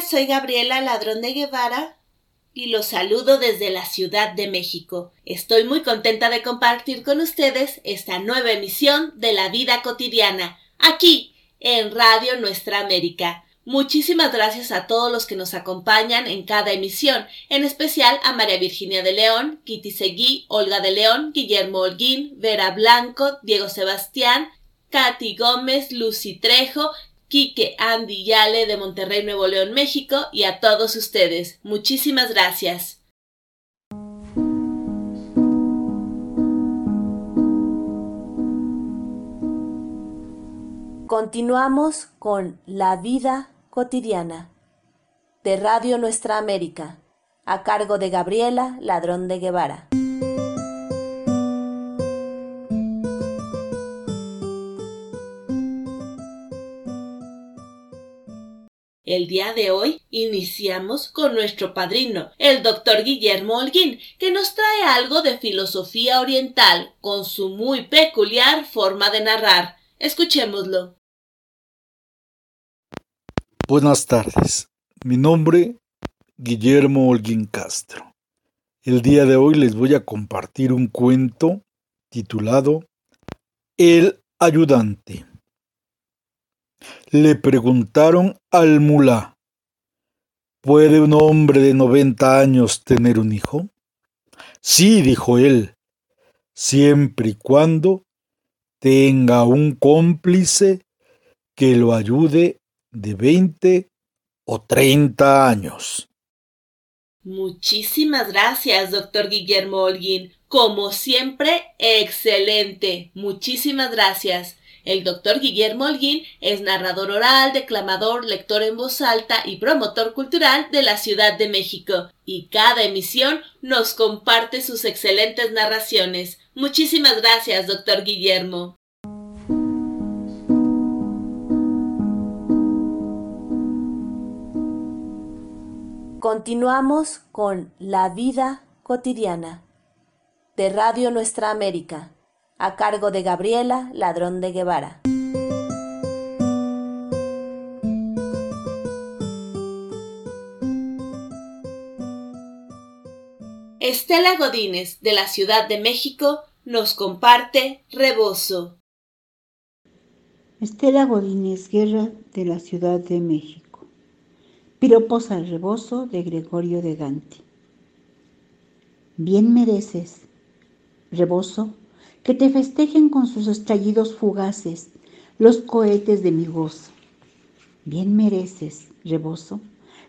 Soy Gabriela Ladrón de Guevara y los saludo desde la Ciudad de México. Estoy muy contenta de compartir con ustedes esta nueva emisión de La Vida Cotidiana, aquí en Radio Nuestra América. Muchísimas gracias a todos los que nos acompañan en cada emisión, en especial a María Virginia de León, Kitty Seguí, Olga de León, Guillermo Holguín, Vera Blanco, Diego Sebastián, Katy Gómez, Lucy Trejo, Quique Andy Yale de Monterrey, Nuevo León, México y a todos ustedes. Muchísimas gracias. Continuamos con La vida cotidiana de Radio Nuestra América, a cargo de Gabriela Ladrón de Guevara. El día de hoy iniciamos con nuestro padrino, el doctor Guillermo Holguín, que nos trae algo de filosofía oriental con su muy peculiar forma de narrar. Escuchémoslo. Buenas tardes. Mi nombre, Guillermo Holguín Castro. El día de hoy les voy a compartir un cuento titulado El ayudante. Le preguntaron al mulá, ¿puede un hombre de noventa años tener un hijo? Sí, dijo él, siempre y cuando tenga un cómplice que lo ayude de veinte o treinta años. Muchísimas gracias, doctor Guillermo Holguín. Como siempre, excelente. Muchísimas gracias. El doctor Guillermo Holguín es narrador oral, declamador, lector en voz alta y promotor cultural de la Ciudad de México, y cada emisión nos comparte sus excelentes narraciones. Muchísimas gracias, doctor Guillermo. Continuamos con La vida cotidiana de Radio Nuestra América a cargo de Gabriela Ladrón de Guevara. Estela Godínez, de la Ciudad de México, nos comparte Rebozo. Estela Godínez Guerra, de la Ciudad de México. Piropos al rebozo de Gregorio de Gante. Bien mereces, rebozo, que te festejen con sus estallidos fugaces los cohetes de mi gozo. Bien mereces, rebozo,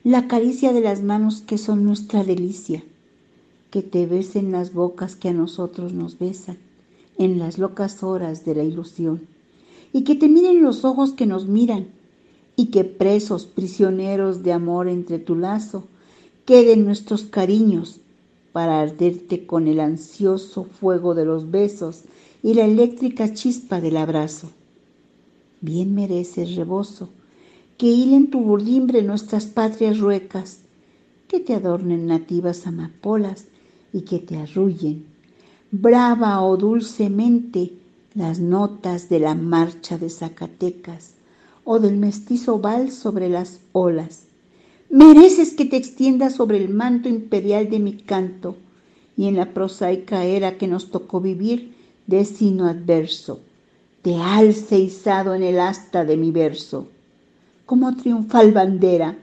la caricia de las manos que son nuestra delicia, que te besen las bocas que a nosotros nos besan en las locas horas de la ilusión, y que te miren los ojos que nos miran, y que presos, prisioneros de amor entre tu lazo, queden nuestros cariños para arderte con el ansioso fuego de los besos y la eléctrica chispa del abrazo. Bien mereces, rebozo, que hilen tu burdimbre nuestras patrias ruecas, que te adornen nativas amapolas y que te arrullen, brava o dulcemente, las notas de la marcha de Zacatecas o del mestizo val sobre las olas Mereces que te extiendas sobre el manto imperial de mi canto y en la prosaica era que nos tocó vivir, destino adverso, te alce izado en el asta de mi verso, como triunfal bandera,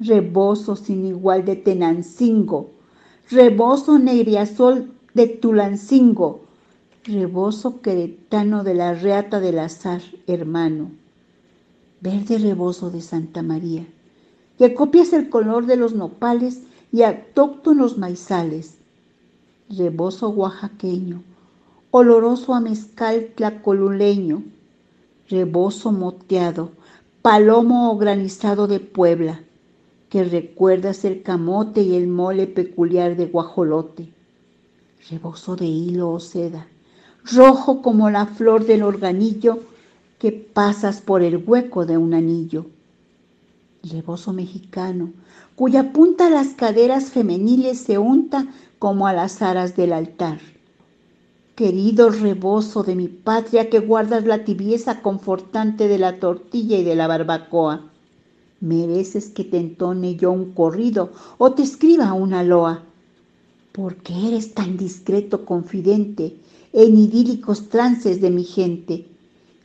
rebozo sin igual de Tenancingo, rebozo negriazol de Tulancingo, rebozo queretano de la reata del azar, hermano, verde rebozo de Santa María que copias el color de los nopales y autóctonos maizales. Rebozo oaxaqueño, oloroso a mezcal tlacoluleño, rebozo moteado, palomo o granizado de Puebla, que recuerdas el camote y el mole peculiar de guajolote. Rebozo de hilo o seda, rojo como la flor del organillo que pasas por el hueco de un anillo rebozo mexicano, cuya punta a las caderas femeniles se unta como a las aras del altar. Querido rebozo de mi patria que guardas la tibieza confortante de la tortilla y de la barbacoa, Mereces que te entone yo un corrido o te escriba una loa, porque eres tan discreto confidente en idílicos trances de mi gente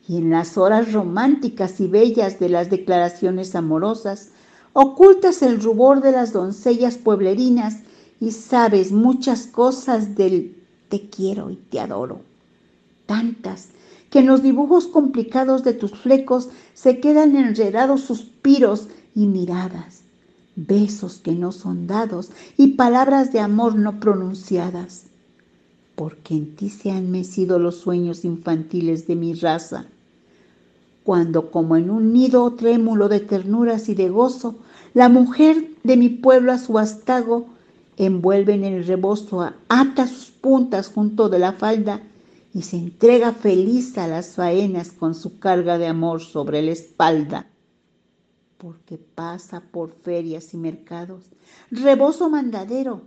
y en las horas románticas y bellas de las declaraciones amorosas, ocultas el rubor de las doncellas pueblerinas y sabes muchas cosas del te quiero y te adoro. Tantas que en los dibujos complicados de tus flecos se quedan enredados suspiros y miradas, besos que no son dados y palabras de amor no pronunciadas, porque en ti se han mecido los sueños infantiles de mi raza. Cuando como en un nido trémulo de ternuras y de gozo, la mujer de mi pueblo a su astago envuelve en el rebozo, ata sus puntas junto de la falda y se entrega feliz a las faenas con su carga de amor sobre la espalda. Porque pasa por ferias y mercados, rebozo mandadero,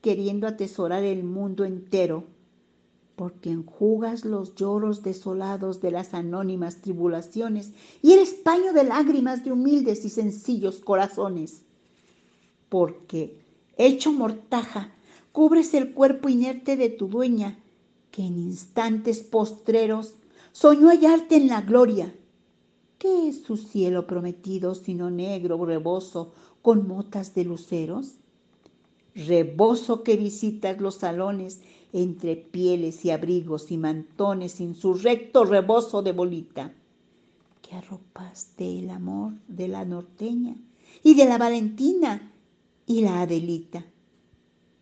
queriendo atesorar el mundo entero, porque enjugas los lloros desolados de las anónimas tribulaciones y eres paño de lágrimas de humildes y sencillos corazones, porque, hecho mortaja, cubres el cuerpo inerte de tu dueña, que en instantes postreros soñó hallarte en la gloria. ¿Qué es su cielo prometido sino negro rebozo con motas de luceros? Rebozo que visitas los salones entre pieles y abrigos y mantones sin su recto rebozo de bolita, que arropaste el amor de la norteña y de la Valentina y la Adelita.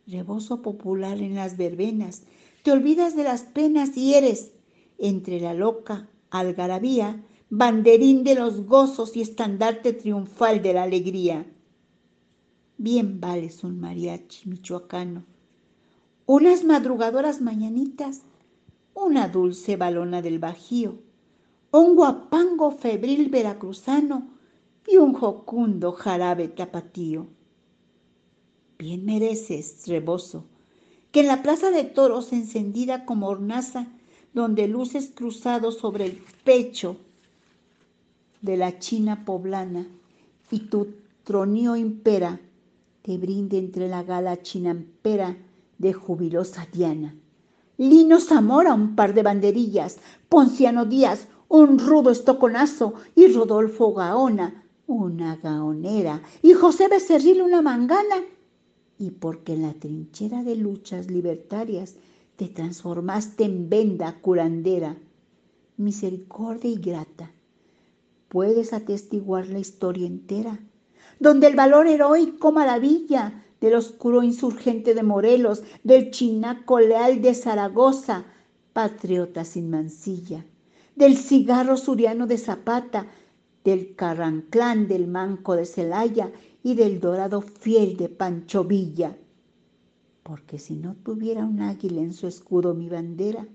Rebozo popular en las verbenas te olvidas de las penas y eres, entre la loca algarabía, banderín de los gozos y estandarte triunfal de la alegría. Bien vales un mariachi michoacano, unas madrugadoras mañanitas, una dulce balona del Bajío, un guapango febril veracruzano y un jocundo jarabe tapatío. Bien mereces, rebozo, que en la plaza de toros encendida como hornaza, donde luces cruzados sobre el pecho de la china poblana y tu tronío impera, te brinde entre la gala chinampera de jubilosa Diana. Lino Zamora, un par de banderillas, Ponciano Díaz, un rudo estoconazo, y Rodolfo Gaona, una gaonera, y José Becerril, una mangana, y porque en la trinchera de luchas libertarias te transformaste en venda curandera, misericordia y grata. Puedes atestiguar la historia entera, donde el valor heroico maravilla del oscuro insurgente de Morelos, del chinaco leal de Zaragoza, patriota sin mancilla, del cigarro suriano de Zapata, del carranclán del manco de Celaya y del dorado fiel de Pancho Villa. Porque si no tuviera un águila en su escudo mi bandera,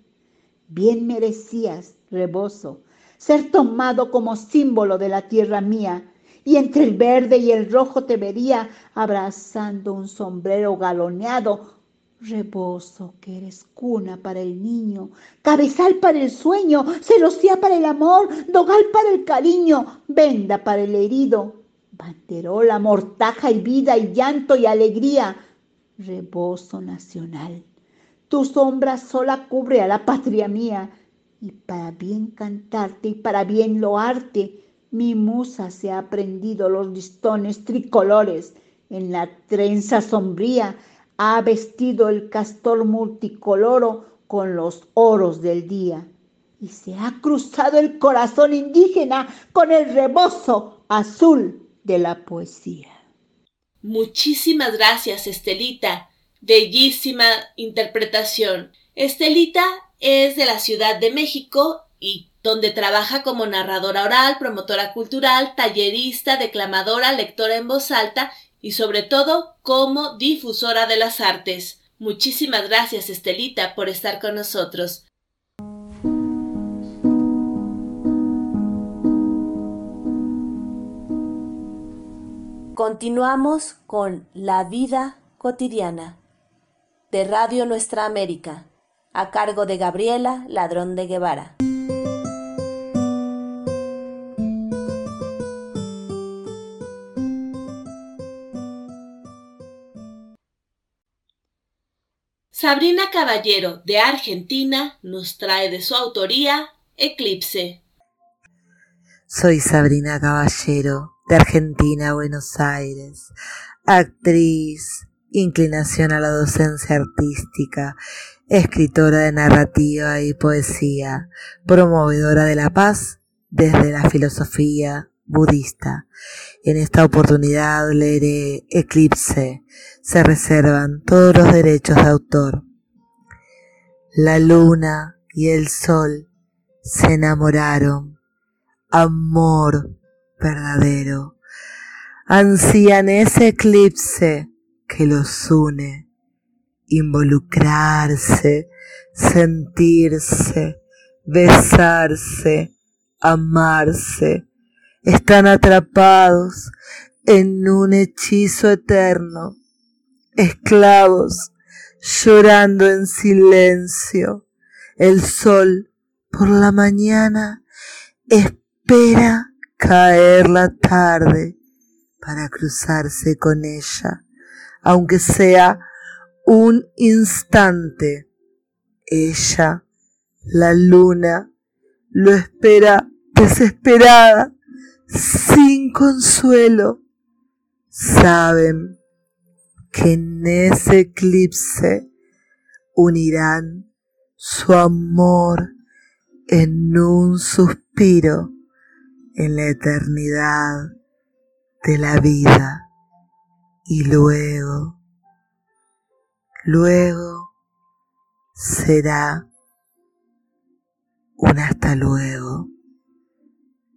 bien merecías, rebozo, ser tomado como símbolo de la tierra mía, y entre el verde y el rojo te vería abrazando un sombrero galoneado, rebozo que eres cuna para el niño, cabezal para el sueño, celosía para el amor, dogal para el cariño, venda para el herido, banderola, mortaja y vida y llanto y alegría, rebozo nacional. Tu sombra sola cubre a la patria mía, y para bien cantarte y para bien loarte, mi musa se ha aprendido los listones tricolores, en la trenza sombría ha vestido el castor multicoloro con los oros del día, y se ha cruzado el corazón indígena con el rebozo azul de la poesía. Muchísimas gracias, Estelita. Bellísima interpretación. Estelita es de la Ciudad de México y donde trabaja como narradora oral, promotora cultural, tallerista, declamadora, lectora en voz alta y sobre todo como difusora de las artes. Muchísimas gracias, Estelita, por estar con nosotros. Continuamos con La vida cotidiana de Radio Nuestra América, a cargo de Gabriela Ladrón de Guevara. Sabrina Caballero, de Argentina, nos trae de su autoría Eclipse. Soy Sabrina Caballero, de Argentina, Buenos Aires, actriz, inclinación a la docencia artística, escritora de narrativa y poesía, promovedora de la paz desde la filosofía budista. En esta oportunidad leeré Eclipse. Se reservan todos los derechos de autor. La luna y el sol se enamoraron. Amor verdadero. Ansían ese eclipse que los une. Involucrarse, sentirse, besarse, amarse están atrapados en un hechizo eterno, esclavos, llorando en silencio. El sol por la mañana espera caer la tarde para cruzarse con ella, aunque sea un instante. Ella, la luna, lo espera desesperada sin consuelo, saben que en ese eclipse unirán su amor en un suspiro en la eternidad de la vida y luego, luego será un hasta luego.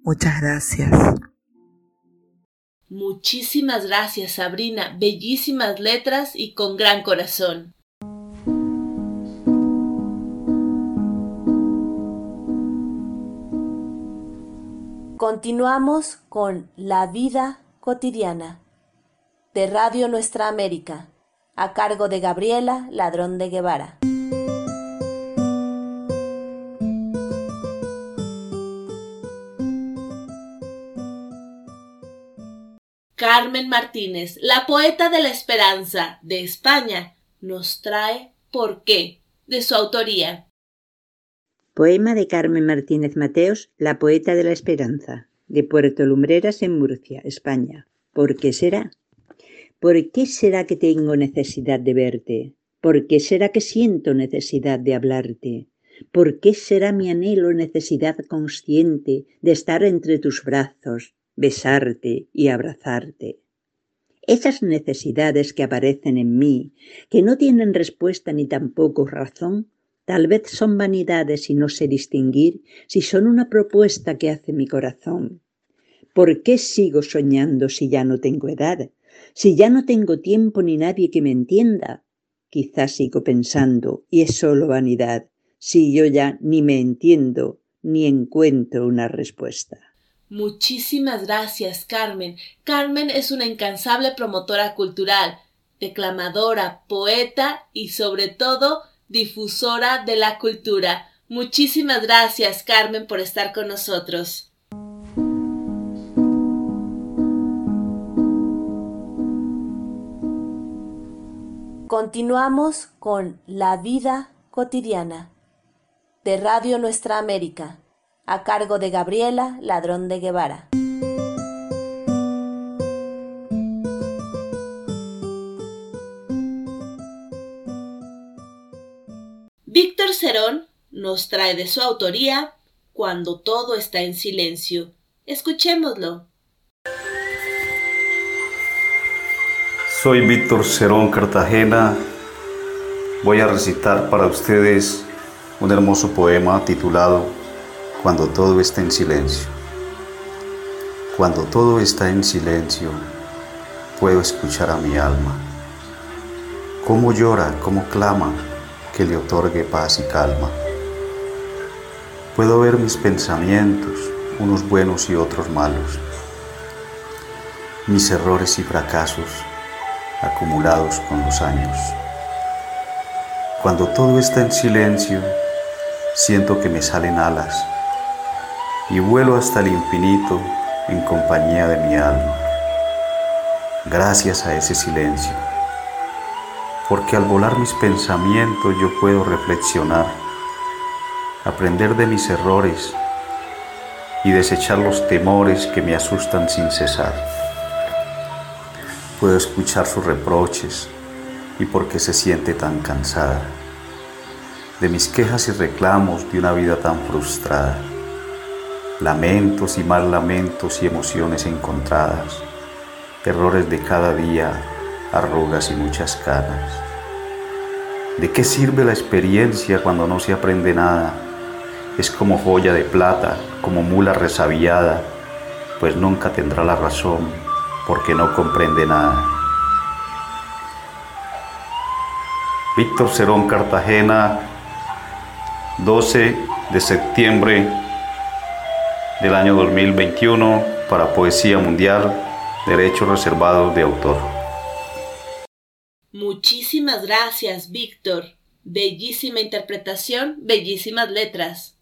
Muchas gracias. Muchísimas gracias, Sabrina. Bellísimas letras y con gran corazón. Continuamos con La vida cotidiana de Radio Nuestra América, a cargo de Gabriela Ladrón de Guevara. Carmen Martínez, la poeta de la esperanza de España, nos trae ¿Por qué? de su autoría. Poema de Carmen Martínez Mateos, la poeta de la esperanza, de Puerto Lumbreras en Murcia, España. ¿Por qué será? ¿Por qué será que tengo necesidad de verte? ¿Por qué será que siento necesidad de hablarte? ¿Por qué será mi anhelo necesidad consciente de estar entre tus brazos, besarte y abrazarte. Esas necesidades que aparecen en mí, que no tienen respuesta ni tampoco razón, tal vez son vanidades y no sé distinguir si son una propuesta que hace mi corazón. ¿Por qué sigo soñando si ya no tengo edad? Si ya no tengo tiempo ni nadie que me entienda. Quizás sigo pensando, y es solo vanidad, si yo ya ni me entiendo ni encuentro una respuesta. Muchísimas gracias, Carmen. Carmen es una incansable promotora cultural, declamadora, poeta y sobre todo difusora de la cultura. Muchísimas gracias, Carmen, por estar con nosotros. Continuamos con La vida cotidiana de Radio Nuestra América a cargo de Gabriela Ladrón de Guevara. Víctor Cerón nos trae de su autoría Cuando todo está en silencio. Escuchémoslo. Soy Víctor Cerón Cartagena. Voy a recitar para ustedes un hermoso poema titulado cuando todo está en silencio. Cuando todo está en silencio, puedo escuchar a mi alma. Cómo llora, cómo clama que le otorgue paz y calma. Puedo ver mis pensamientos, unos buenos y otros malos. Mis errores y fracasos acumulados con los años. Cuando todo está en silencio, siento que me salen alas y vuelo hasta el infinito en compañía de mi alma. Gracias a ese silencio, porque al volar mis pensamientos yo puedo reflexionar, aprender de mis errores y desechar los temores que me asustan sin cesar. Puedo escuchar sus reproches y por qué se siente tan cansada de mis quejas y reclamos de una vida tan frustrada, lamentos y mal lamentos y emociones encontradas, errores de cada día, arrugas y muchas canas. ¿De qué sirve la experiencia cuando no se aprende nada? Es como joya de plata, como mula resabiada, pues nunca tendrá la razón porque no comprende nada. Víctor Cerón Cartagena, 12 de septiembre del año 2021 para Poesía Mundial, Derechos Reservados de Autor. Muchísimas gracias, Víctor. Bellísima interpretación, bellísimas letras.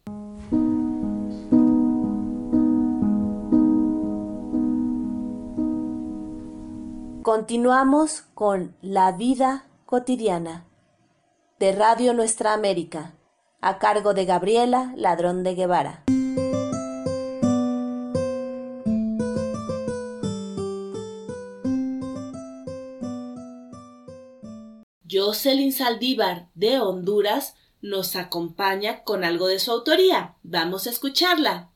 Continuamos con La vida cotidiana de Radio Nuestra América, a cargo de Gabriela Ladrón de Guevara. Jocelyn Saldívar de Honduras nos acompaña con algo de su autoría. Vamos a escucharla.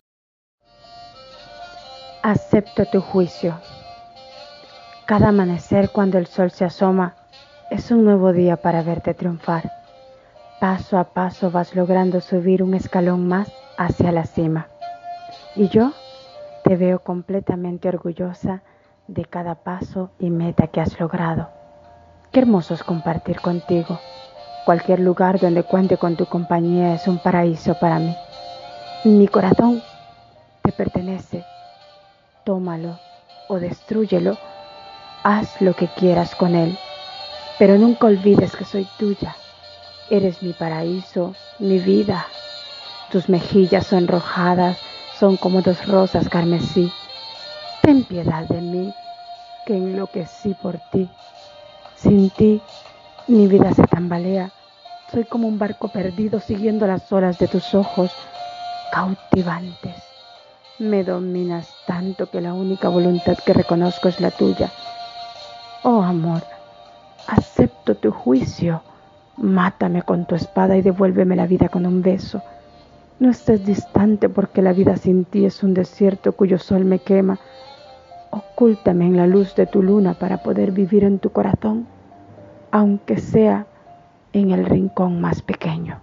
Acepto tu juicio. Cada amanecer cuando el sol se asoma es un nuevo día para verte triunfar. Paso a paso vas logrando subir un escalón más hacia la cima. Y yo te veo completamente orgullosa de cada paso y meta que has logrado. Qué hermoso es compartir contigo. Cualquier lugar donde cuente con tu compañía es un paraíso para mí. Mi corazón te pertenece. Tómalo o destrúyelo Haz lo que quieras con él, pero nunca olvides que soy tuya. Eres mi paraíso, mi vida. Tus mejillas sonrojadas son como dos rosas carmesí. Ten piedad de mí, que enloquecí por ti. Sin ti, mi vida se tambalea. Soy como un barco perdido siguiendo las olas de tus ojos cautivantes. Me dominas tanto que la única voluntad que reconozco es la tuya. Oh amor, acepto tu juicio. Mátame con tu espada y devuélveme la vida con un beso. No estés distante porque la vida sin ti es un desierto cuyo sol me quema. Ocúltame en la luz de tu luna para poder vivir en tu corazón, aunque sea en el rincón más pequeño.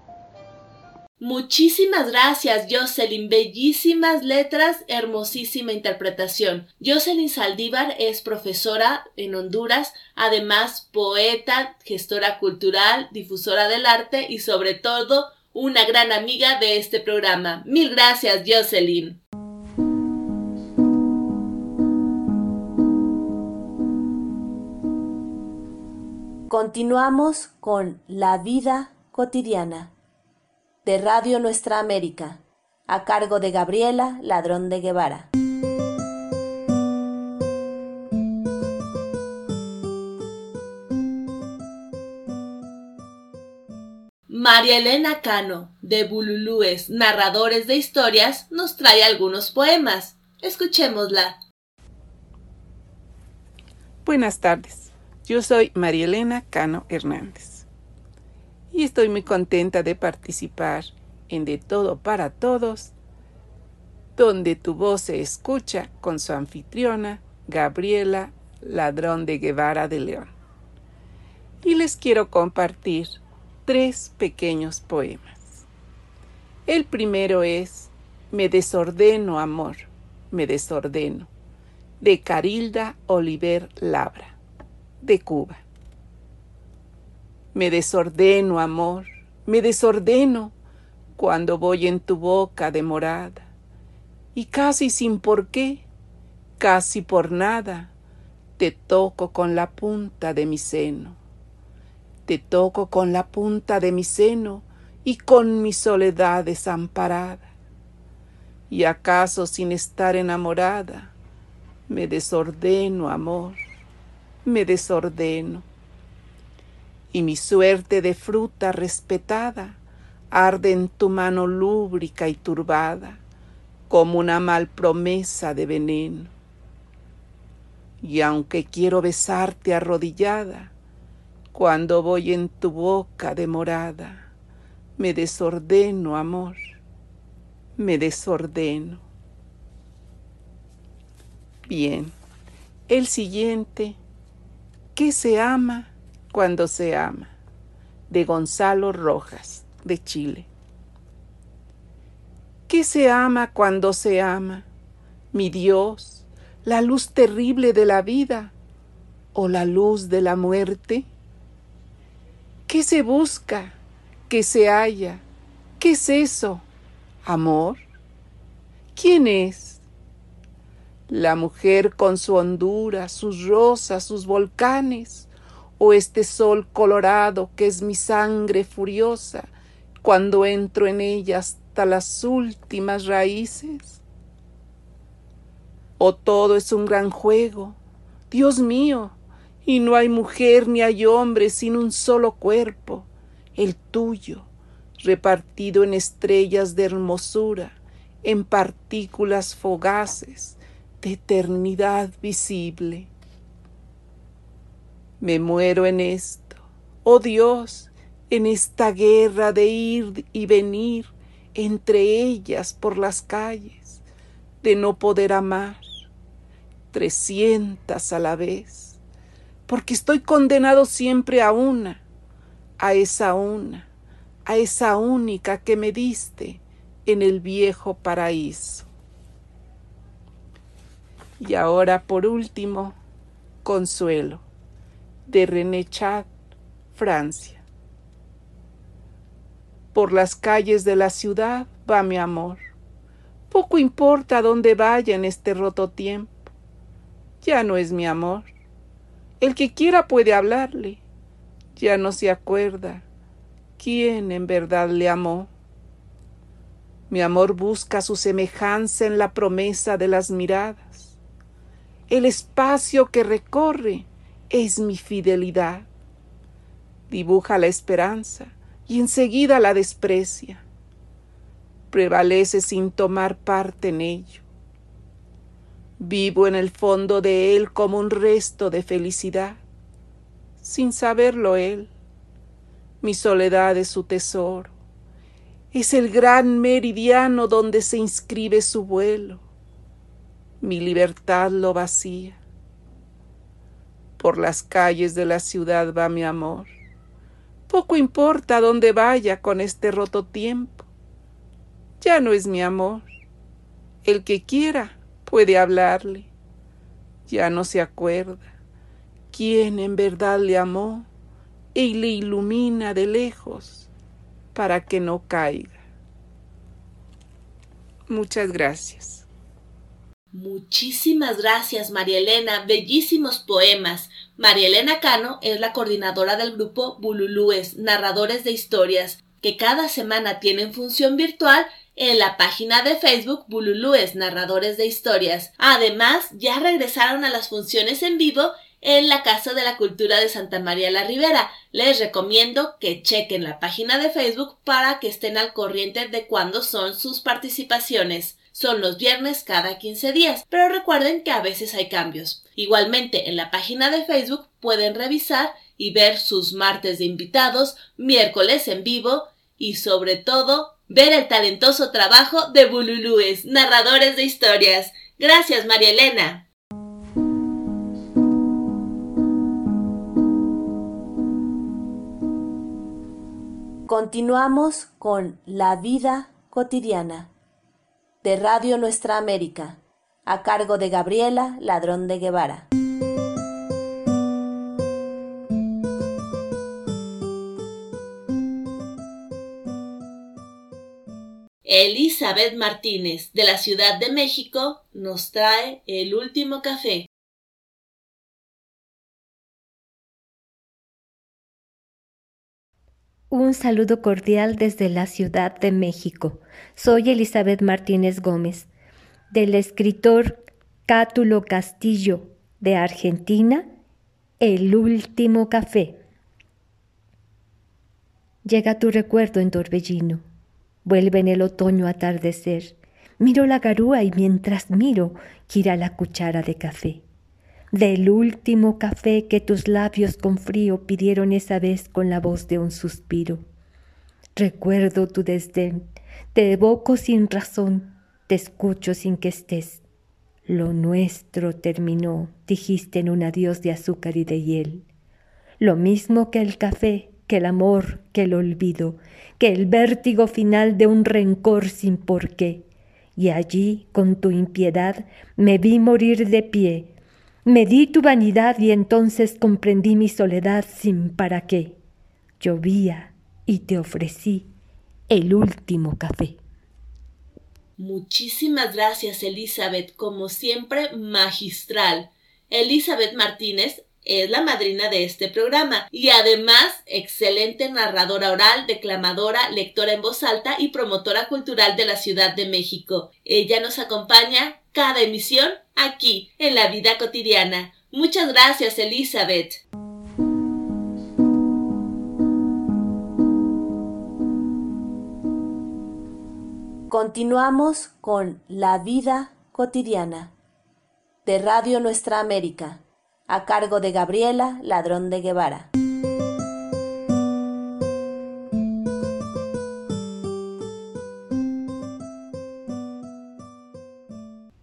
Muchísimas gracias, Jocelyn. Bellísimas letras, hermosísima interpretación. Jocelyn Saldívar es profesora en Honduras, además poeta, gestora cultural, difusora del arte y sobre todo una gran amiga de este programa. Mil gracias, Jocelyn. Continuamos con La vida cotidiana de Radio Nuestra América, a cargo de Gabriela Ladrón de Guevara. María Elena Cano, de Bululúes, narradores de historias, nos trae algunos poemas. Escuchémosla. Buenas tardes, yo soy María Elena Cano Hernández y estoy muy contenta de participar en De Todo para Todos, donde tu voz se escucha con su anfitriona, Gabriela Ladrón de Guevara de León. Y les quiero compartir tres pequeños poemas. El primero es Me desordeno, amor, me desordeno, de Carilda Oliver Labra, de Cuba. Me desordeno, amor, me desordeno cuando voy en tu boca demorada. Y casi sin por qué, casi por nada, te toco con la punta de mi seno. Te toco con la punta de mi seno y con mi soledad desamparada. Y acaso sin estar enamorada, me desordeno, amor, me desordeno y mi suerte de fruta respetada arde en tu mano lúbrica y turbada como una mal promesa de veneno. Y aunque quiero besarte arrodillada, cuando voy en tu boca demorada, me desordeno, amor, me desordeno. Bien, el siguiente, ¿qué se ama cuando se ama? De Gonzalo Rojas, de Chile. ¿Qué se ama cuando se ama? Mi Dios, la luz terrible de la vida o la luz de la muerte. ¿Qué se busca? ¿Qué se halla? ¿Qué es eso? ¿Amor? ¿Quién es? La mujer con su hondura, sus rosas, sus volcanes, o este sol colorado que es mi sangre furiosa cuando entro en ella hasta las últimas raíces. O todo es un gran juego, Dios mío, y no hay mujer ni hay hombre sin un solo cuerpo, el tuyo, repartido en estrellas de hermosura, en partículas fogaces de eternidad visible. Me muero en esto, oh Dios, en esta guerra de ir y venir entre ellas por las calles, de no poder amar, trescientas a la vez porque estoy condenado siempre a una, a esa una, a esa única que me diste en el viejo paraíso. Y ahora, por último, Consuelo, de René Chat, Francia. Por las calles de la ciudad va mi amor. Poco importa dónde vaya en este roto tiempo. Ya no es mi amor el que quiera puede hablarle. Ya no se acuerda quién en verdad le amó. Mi amor busca su semejanza en la promesa de las miradas. El espacio que recorre es mi fidelidad. Dibuja la esperanza y enseguida la desprecia. Prevalece sin tomar parte en ello. Vivo en el fondo de él como un resto de felicidad, sin saberlo él. Mi soledad es su tesoro, es el gran meridiano donde se inscribe su vuelo. Mi libertad lo vacía. Por las calles de la ciudad va mi amor. Poco importa dónde vaya con este roto tiempo. Ya no es mi amor. El que quiera puede hablarle. Ya no se acuerda quién en verdad le amó y le ilumina de lejos para que no caiga. Muchas gracias. Muchísimas gracias, María Elena. Bellísimos poemas. María Elena Cano es la coordinadora del grupo Bululúes, narradores de historias, que cada semana tienen función virtual en la página de Facebook Bululúes, narradores de historias. Además, ya regresaron a las funciones en vivo en la Casa de la Cultura de Santa María la Ribera. Les recomiendo que chequen la página de Facebook para que estén al corriente de cuándo son sus participaciones. Son los viernes cada 15 días, pero recuerden que a veces hay cambios. Igualmente, en la página de Facebook pueden revisar y ver sus martes de invitados, miércoles en vivo y sobre todo ver el talentoso trabajo de Bululúes, narradores de historias. Gracias, María Elena. Continuamos con La vida cotidiana de Radio Nuestra América, a cargo de Gabriela Ladrón de Guevara. Elizabeth Martínez, de la Ciudad de México, nos trae el último café. Un saludo cordial desde la Ciudad de México. Soy Elizabeth Martínez Gómez, del escritor Cátulo Castillo, de Argentina, El último café. Llega tu recuerdo en torbellino. Vuelve en el otoño atardecer. Miro la garúa y mientras miro, gira la cuchara de café. Del último café que tus labios con frío pidieron esa vez con la voz de un suspiro. Recuerdo tu desdén, te evoco sin razón, te escucho sin que estés. Lo nuestro terminó, dijiste en un adiós de azúcar y de hiel. Lo mismo que el café, que el amor, que el olvido, que el vértigo final de un rencor sin porqué. Y allí, con tu impiedad, me vi morir de pie. Me di tu vanidad y entonces comprendí mi soledad sin para qué. Llovía y te ofrecí el último café. Muchísimas gracias, Elizabeth, como siempre, magistral. Elizabeth Martínez es la madrina de este programa y además excelente narradora oral, declamadora, lectora en voz alta y promotora cultural de la Ciudad de México. Ella nos acompaña cada emisión aquí en la vida cotidiana. Muchas gracias, Elizabeth. Continuamos con La vida cotidiana de Radio Nuestra América a cargo de Gabriela Ladrón de Guevara.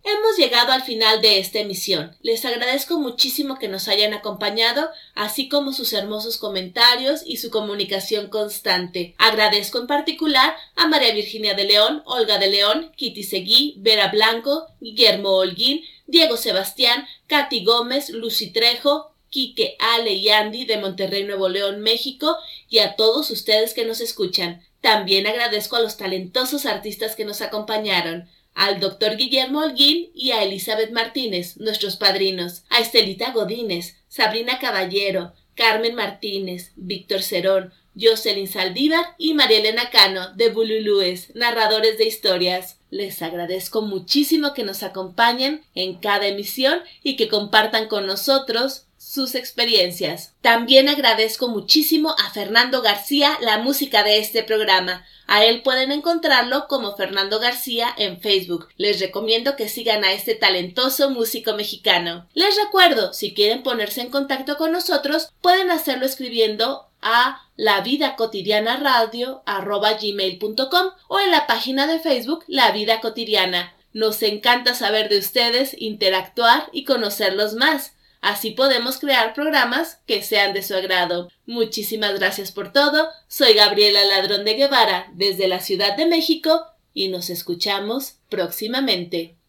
Hemos llegado al final de esta emisión. Les agradezco muchísimo que nos hayan acompañado, así como sus hermosos comentarios y su comunicación constante. Agradezco en particular a María Virginia de León, Olga de León, Kitty Seguí, Vera Blanco, Guillermo Holguín, Diego Sebastián, Katy Gómez, Lucy Trejo, Quique, Ale y Andy de Monterrey, Nuevo León, México, y a todos ustedes que nos escuchan. También agradezco a los talentosos artistas que nos acompañaron, al doctor Guillermo Holguín y a Elizabeth Martínez, nuestros padrinos, a Estelita Godínez, Sabrina Caballero, Carmen Martínez, Víctor Cerón, Jocelyn Saldívar y María Elena Cano de Bululúes, narradores de historias. Les agradezco muchísimo que nos acompañen en cada emisión y que compartan con nosotros sus experiencias. También agradezco muchísimo a Fernando García la música de este programa. A él pueden encontrarlo como Fernando García en Facebook. Les recomiendo que sigan a este talentoso músico mexicano. Les recuerdo, si quieren ponerse en contacto con nosotros, pueden hacerlo escribiendo a la vida cotidiana radio gmail.com o en la página de Facebook La Vida Cotidiana. Nos encanta saber de ustedes, interactuar y conocerlos más. Así podemos crear programas que sean de su agrado. Muchísimas gracias por todo. Soy Gabriela Ladrón de Guevara desde la Ciudad de México y nos escuchamos próximamente.